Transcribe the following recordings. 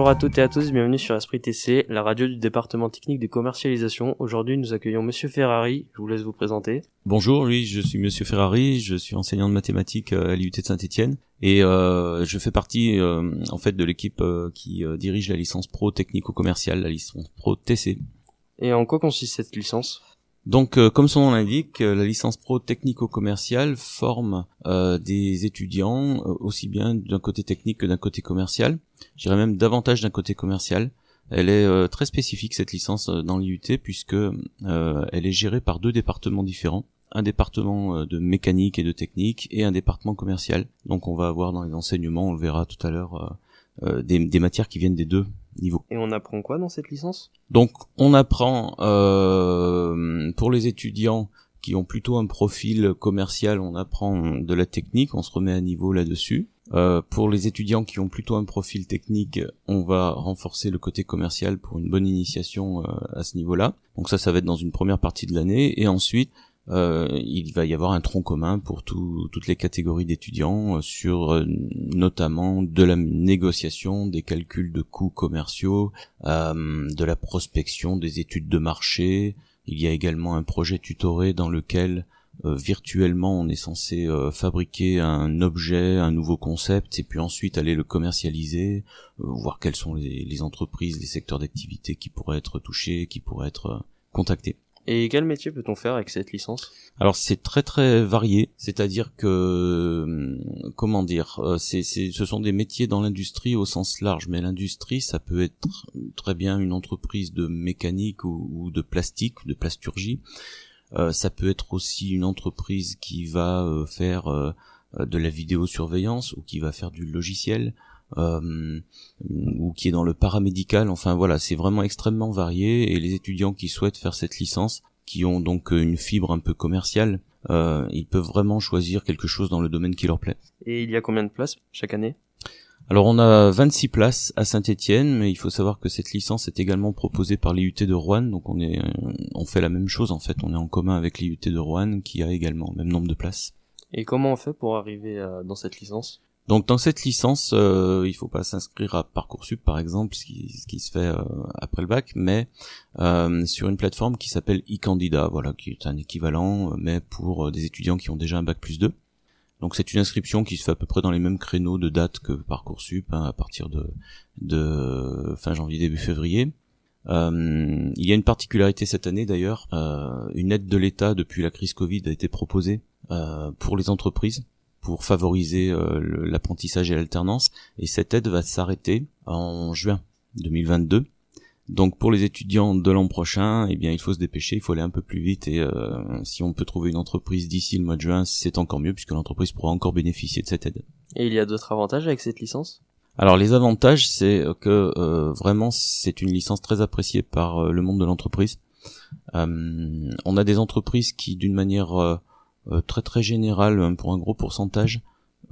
Bonjour à toutes et à tous, bienvenue sur Esprit TC, la radio du département technique de commercialisation. Aujourd'hui, nous accueillons Monsieur Ferrari. Je vous laisse vous présenter. Bonjour, oui, je suis Monsieur Ferrari, je suis enseignant de mathématiques euh, à l'IUT de Saint-Étienne et euh, je fais partie euh, en fait de l'équipe euh, qui euh, dirige la licence pro technico-commerciale, la licence pro TC. Et en quoi consiste cette licence? Donc, euh, comme son nom l'indique, euh, la licence pro technico-commerciale forme euh, des étudiants aussi bien d'un côté technique que d'un côté commercial. Je dirais même davantage d'un côté commercial. Elle est euh, très spécifique cette licence euh, dans l'IUT puisque euh, elle est gérée par deux départements différents. Un département euh, de mécanique et de technique et un département commercial. Donc on va avoir dans les enseignements, on le verra tout à l'heure, euh, des, des matières qui viennent des deux niveaux. Et on apprend quoi dans cette licence? Donc on apprend euh, pour les étudiants qui ont plutôt un profil commercial, on apprend de la technique, on se remet à niveau là-dessus. Euh, pour les étudiants qui ont plutôt un profil technique, on va renforcer le côté commercial pour une bonne initiation euh, à ce niveau-là. Donc ça, ça va être dans une première partie de l'année. Et ensuite, euh, il va y avoir un tronc commun pour tout- toutes les catégories d'étudiants sur notamment de la négociation, des calculs de coûts commerciaux, de la prospection, des études de marché. Il y a également un projet tutoré dans lequel euh, virtuellement on est censé euh, fabriquer un objet, un nouveau concept, et puis ensuite aller le commercialiser, euh, voir quelles sont les, les entreprises, les secteurs d'activité qui pourraient être touchés, qui pourraient être contactés. Et quel métier peut-on faire avec cette licence? Alors c'est très très varié, c'est-à-dire que hum, comment dire, c'est, c'est, ce sont des métiers dans l'industrie au sens large, mais l'industrie ça peut être très bien une entreprise de mécanique ou, ou de plastique, de plasturgie. Euh, ça peut être aussi une entreprise qui va euh, faire euh, de la vidéosurveillance ou qui va faire du logiciel. ou qui est dans le paramédical, enfin voilà, c'est vraiment extrêmement varié et les étudiants qui souhaitent faire cette licence, qui ont donc une fibre un peu commerciale, ils peuvent vraiment choisir quelque chose dans le domaine qui leur plaît. Et il y a combien de places chaque année? Alors on a 26 places à Saint-Étienne, mais il faut savoir que cette licence est également proposée par l'IUT de Rouen, donc on est euh, on fait la même chose en fait, on est en commun avec l'IUT de Rouen qui a également le même nombre de places. Et comment on fait pour arriver à- dans cette licence? Donc dans cette licence, euh, il faut pas s'inscrire à parcoursup par exemple, ce qui, ce qui se fait euh, après le bac, mais euh, sur une plateforme qui s'appelle e-candidat, voilà, qui est un équivalent, euh, mais pour euh, des étudiants qui ont déjà un bac plus 2. Donc c'est une inscription qui se fait à peu près dans les mêmes créneaux de date que parcoursup, hein, à partir de, fin janvier début février. Euh, il y a une particularité cette année d'ailleurs, euh, une aide de l'État depuis la crise Covid a été proposée euh, pour les entreprises pour favoriser l'apprentissage et l'alternance. Et cette aide va s'arrêter en juin 2022. Donc pour les étudiants de l'an prochain, eh bien il faut se dépêcher, il faut aller un peu plus vite et euh, si on peut trouver une entreprise d'ici le mois de juin, c'est encore mieux puisque l'entreprise pourra encore bénéficier de cette aide. Et il y a d'autres avantages avec cette licence? Alors les avantages, c'est que euh, vraiment c'est une licence très appréciée par euh, le monde de l'entreprise. Euh, on a des entreprises qui, d'une manière très très générale, hein, pour un gros pourcentage,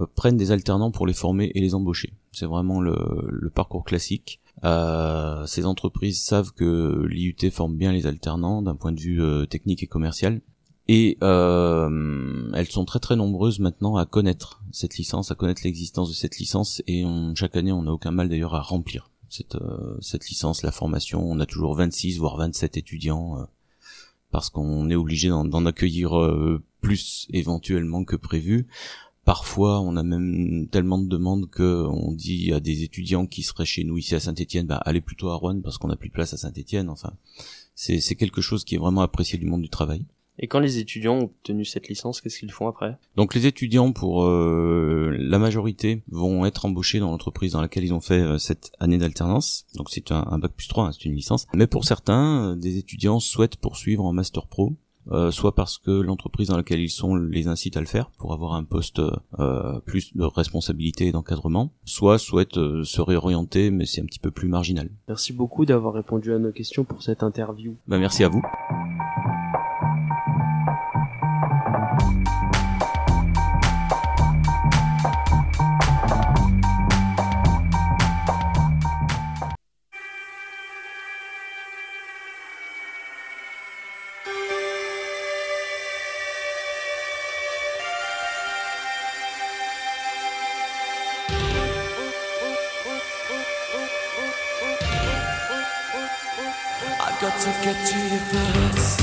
euh, prennent des alternants pour les former et les embaucher. C'est vraiment le, le parcours classique. Euh, ces entreprises savent que l'IUT forme bien les alternants d'un point de vue euh, technique et commercial. Et euh, elles sont très très nombreuses maintenant à connaître cette licence, à connaître l'existence de cette licence, et on- chaque année on n'a aucun mal d'ailleurs à remplir cette, euh, cette licence, la formation. On a toujours 26 voire 27 étudiants, euh, parce qu'on est obligé d'en accueillir plus éventuellement que prévu. Parfois, on a même tellement de demandes que on dit à des étudiants qui seraient chez nous ici à Saint-Étienne, bah allez plutôt à Rouen parce qu'on n'a plus de place à Saint-Étienne. Enfin, c'est c'est quelque chose qui est vraiment apprécié du monde du travail. Et quand les étudiants ont obtenu cette licence, qu'est-ce qu'ils font après? Donc les étudiants, pour euh, la majorité, vont être embauchés dans l'entreprise dans laquelle ils ont fait euh, cette année d'alternance. Donc c'est un, un bac plus 3, hein, c'est une licence. Mais pour certains, euh, des étudiants souhaitent poursuivre en master pro. Euh, soit parce que l'entreprise dans laquelle ils sont les incite à le faire pour avoir un poste euh, plus de responsabilité et d'encadrement, soit souhaitent euh, se réorienter mais c'est un petit peu plus marginal. Merci beaucoup d'avoir répondu à nos questions pour cette interview. Bah, merci à vous. got to get to you first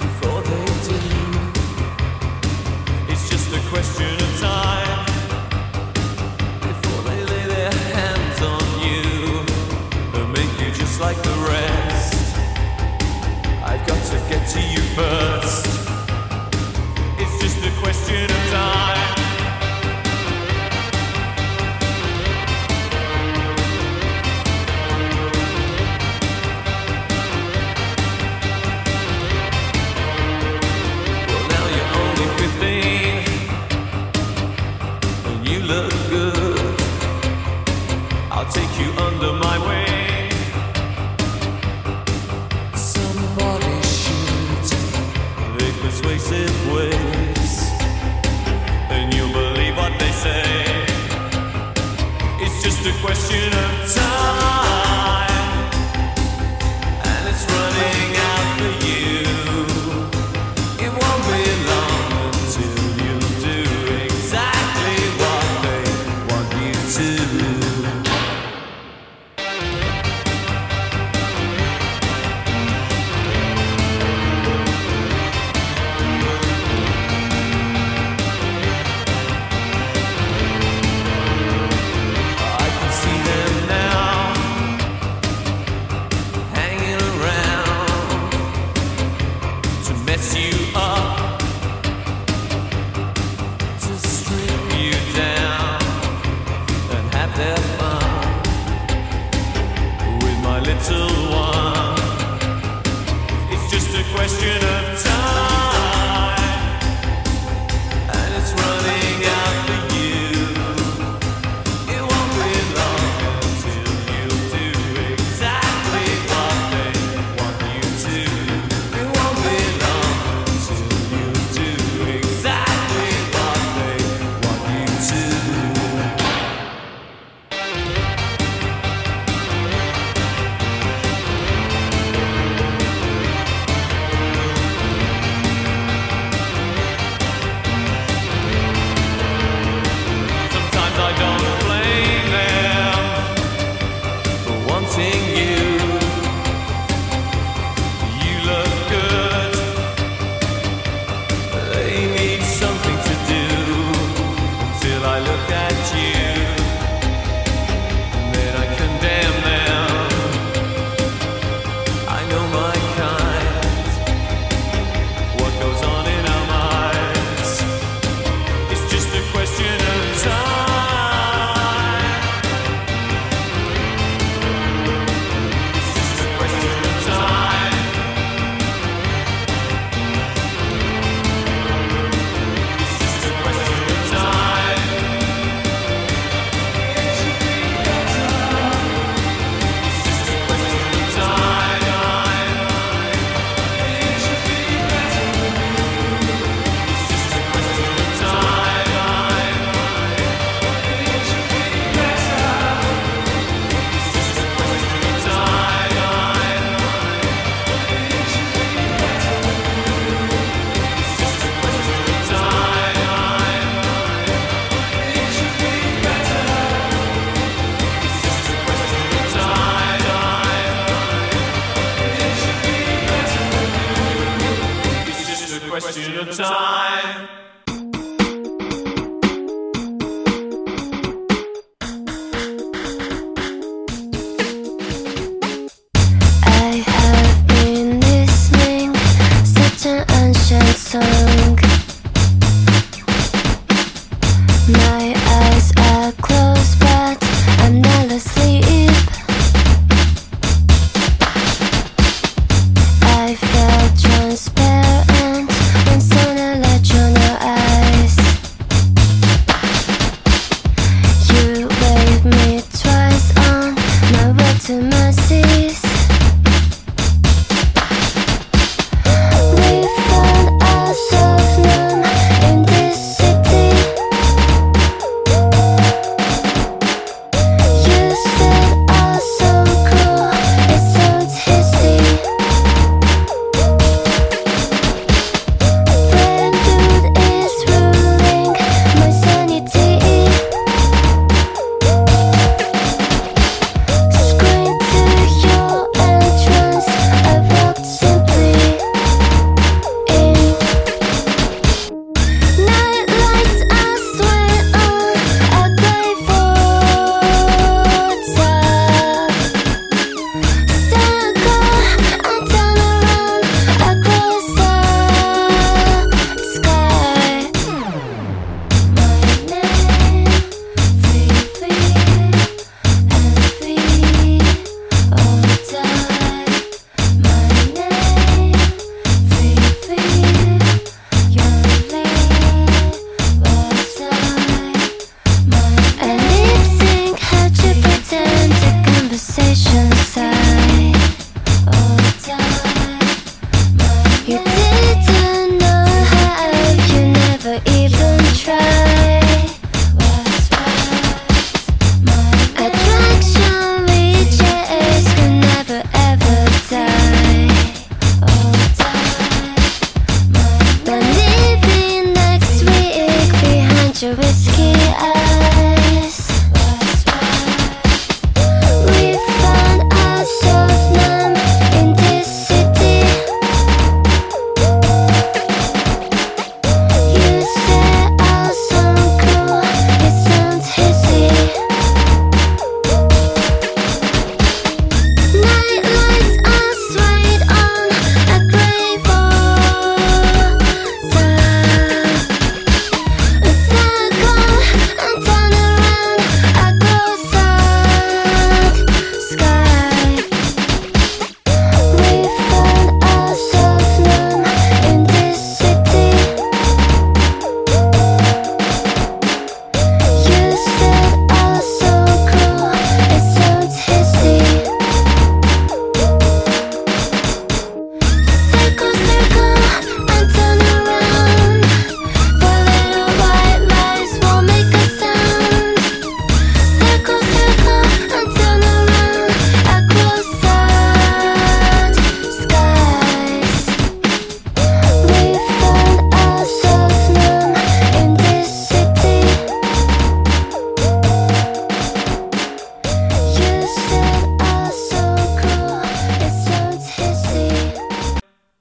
before they do. It's just a question of time. Before they lay their hands on you and make you just like the rest. I've got to get to you first. it's you.